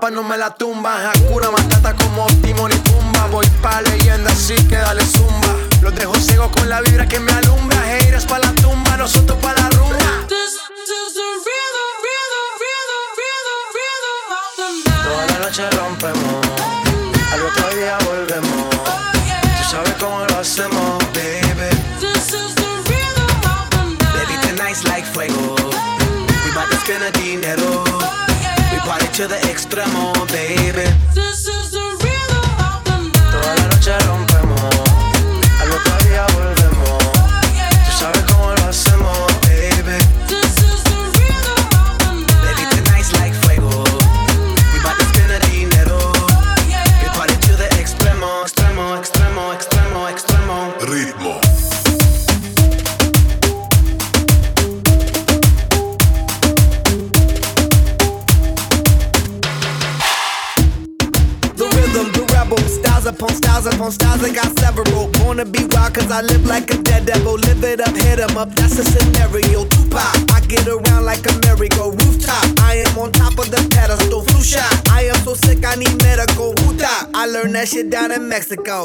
la no me la tumba. Hakuna Matata como Timon y Pumba. Voy pa' leyenda, así que dale zumba. Los dejo ciego con la vibra que me alumbra. Heiras pa' la tumba, nosotros pa' la rumba. Toda la noche rompemos, al otro día volvemos. Tú sabes cómo lo hacemos, baby. This is like fuego. Oh, We bout to spend dinero. ¿Cuál hecho de extremo, baby? wanna be wild cause I live like a daredevil. Live it up, hit em up, that's a scenario. Tupac, I get around like a merry-go rooftop. I am on top of the pedestal, flu shot. I am so sick, I need medical. Who I learned that shit down in Mexico.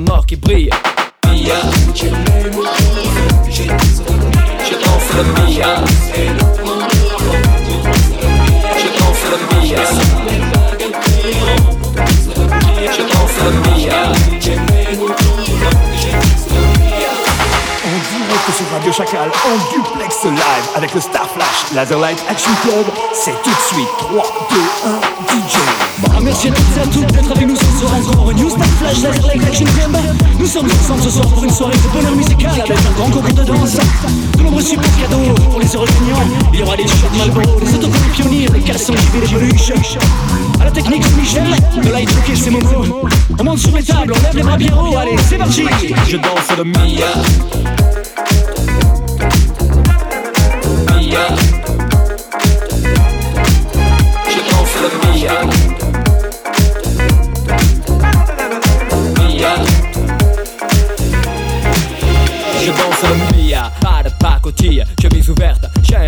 mort qui brille. Mia, je danse Mia. Je danse Mia. Je danse Mia. On dirait que sur Radio Chacal, en duplex live avec le Star Flash, Laserlight Action Club, c'est tout de suite 3, 2, 1, DJ. Ah, merci à toutes et à toutes d'être avec nous ce soir encore. Une news, flash, laser, like, action, gambe Nous sommes ensemble ce soir pour une soirée de bonheur musical avec un grand concours de danse. De nombreux super cadeaux pour les heureux gagnants. Il y aura des shots Malboro, des autocollants pionniers, des caleçons JV, des peluches À la technique c'est Michel, de light ok c'est Momo. On monte sur les tables, on lève les bras Pierrot, allez c'est parti. Je danse le Mia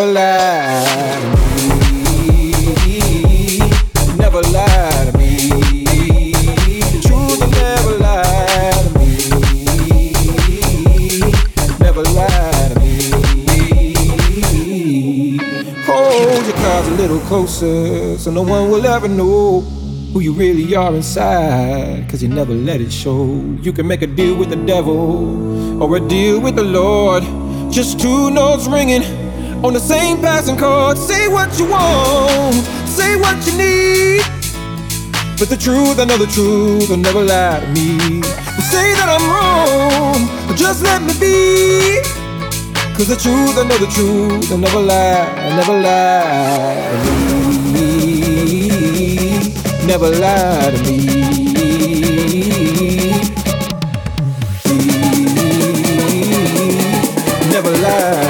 Never lie to me. Never lie to me. The truth will never lie to me. Never lie to me. Hold your cards a little closer so no one will ever know who you really are inside. Cause you never let it show. You can make a deal with the devil or a deal with the Lord. Just two notes ringing on the same passing chord. Say what you want, say what you need. But the truth, I know the truth, will never lie to me. say that I'm wrong, but just let me be. Cause the truth, I know the truth, will never lie, never lie to me. Never lie to me. Never lie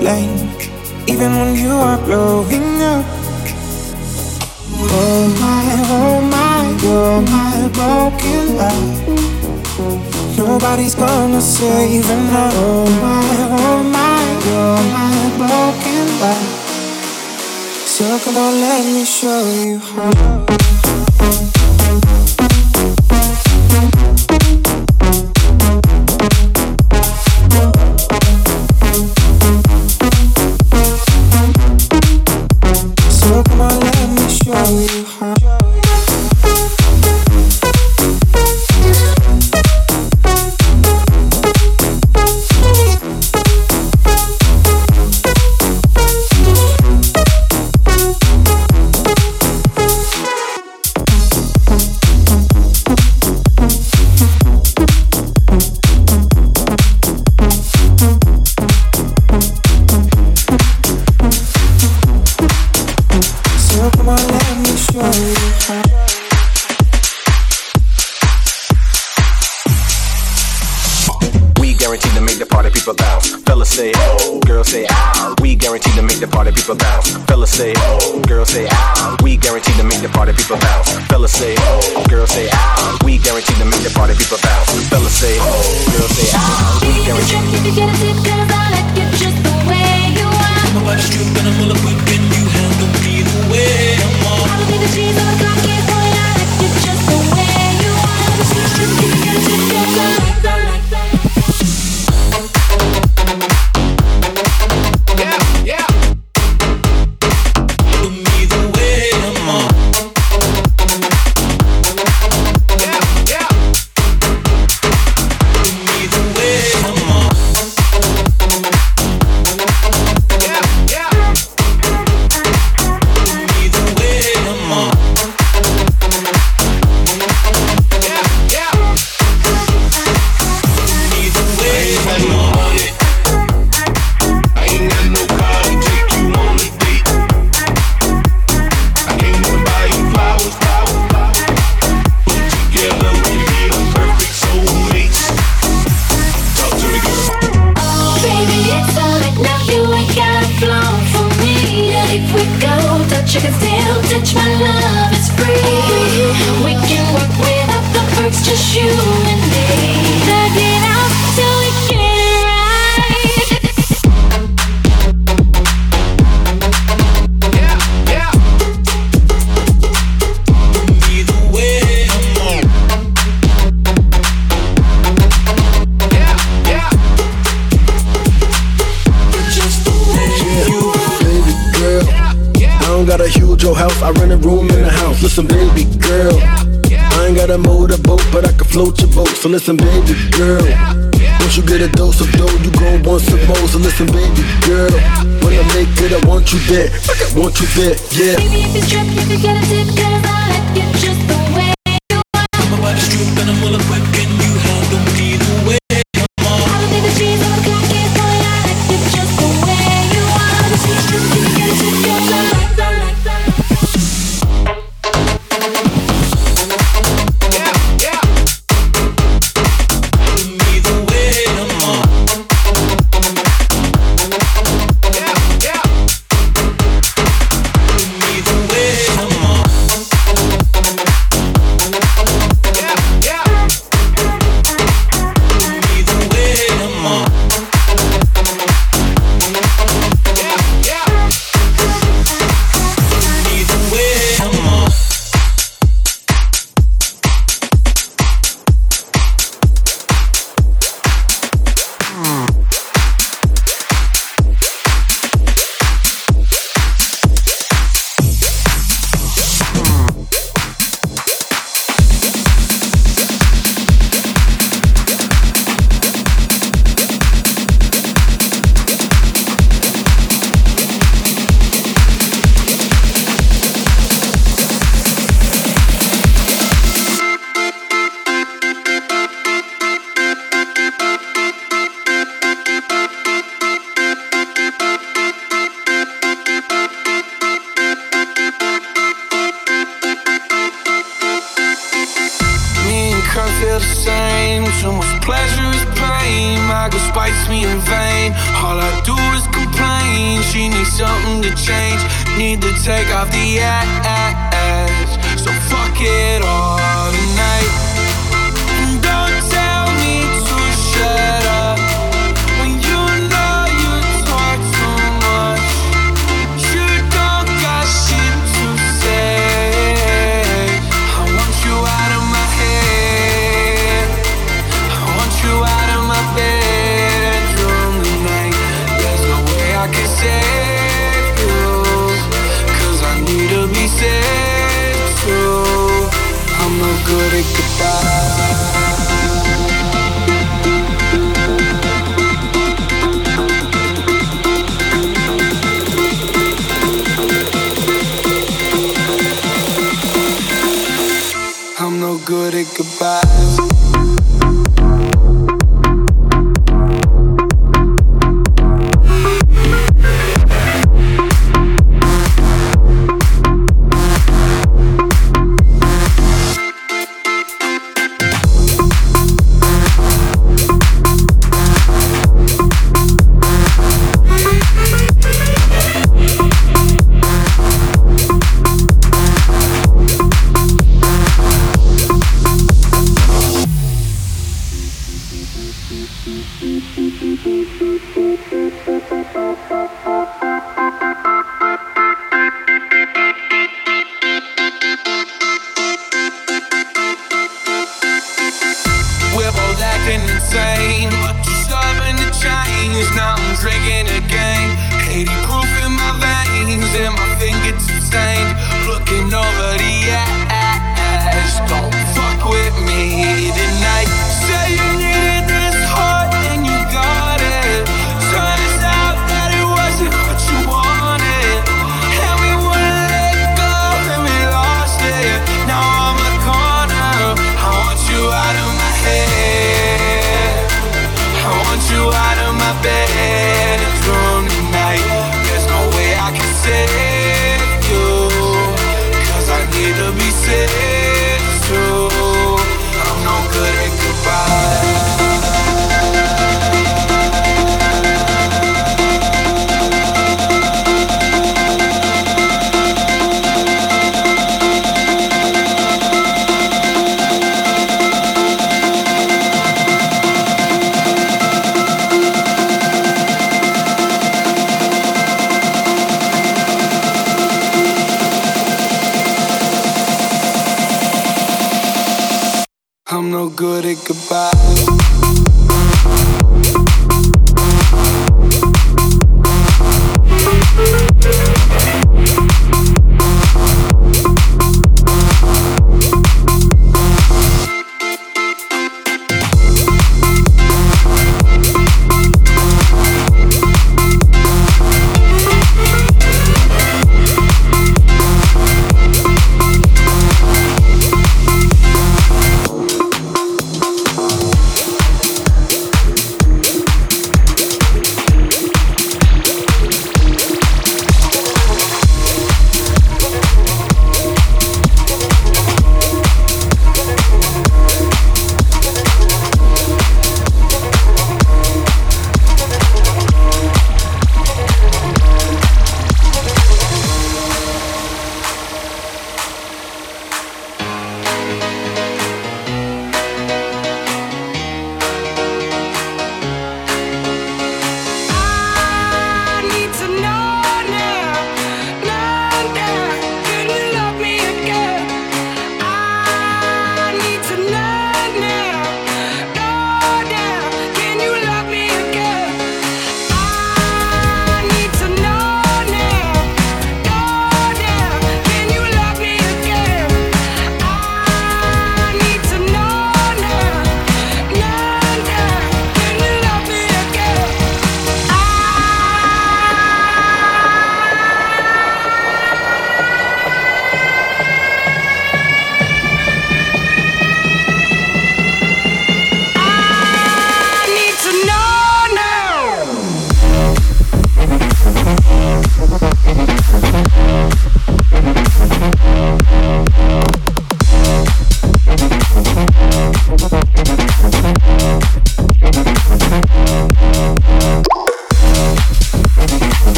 lane, even when you are blowing up. Oh my, oh my, you're my broken heart, Nobody's gonna save enough. Oh my, oh my, you're my broken heart. So come on, let me show you how.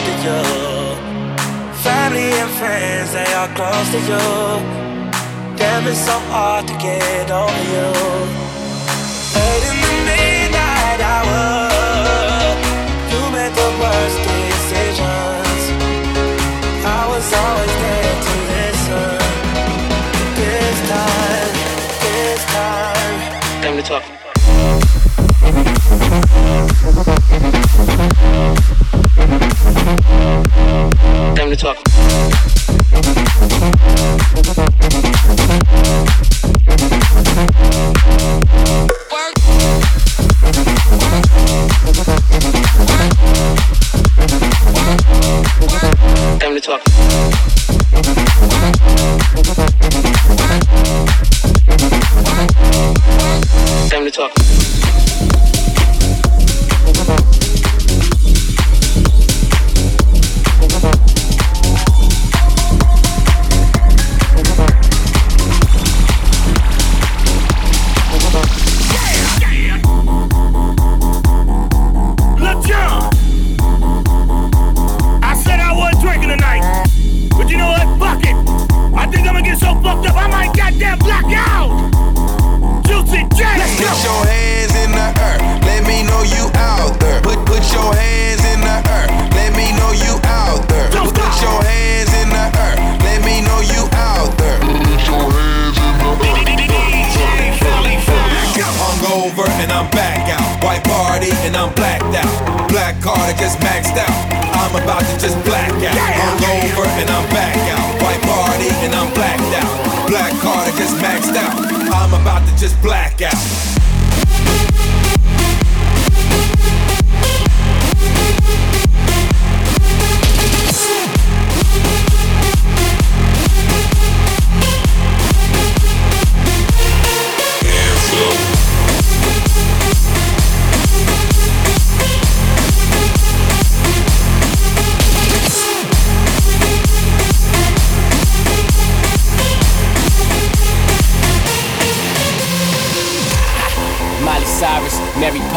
Both of you. Family and friends, they are close to you. Damn, it's so hard to get over you. Late in the midnight hour, you made the worst decisions. I was always there to listen. This time, this time. Time to talk. Time to talk. Time to talk. I'm about to just black out. Hungover and I'm back out. White party and I'm blacked out. Black card I just maxed out. I'm about to just black out.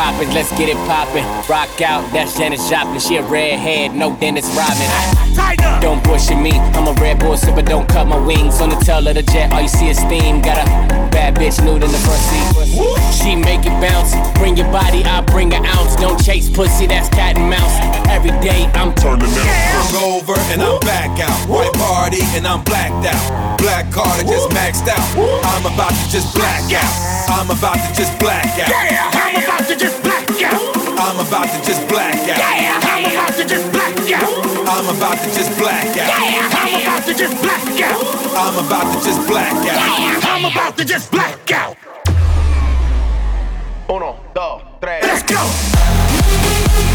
Mary Poppins, let's get it poppin'. Rock out, that's Janis Joplin. She a redhead, no Dennis Rodman. Don't bullshit me, I'm a red bull sipper, don't cut my wings. On the tail of the jet, all you see is steam. Got a bad bitch nude in the front seat. She make it bounce, bring your body, I bring an ounce. Don't chase pussy, that's cat and mouse. Every day I'm turning out. over and I'm back out. White party and I'm blacked out. Black card I just maxed out. I'm about to just black out. I'm about to just black out. Yeah, I'm about to just black out. I'm about to just black out. Yeah, I'm about to just black out. I'm about to just black out. Yeah, I'm about to just black out. I'm about to just black out. Yeah, I'm about to just black out. Uno, dos, tres. Let's go.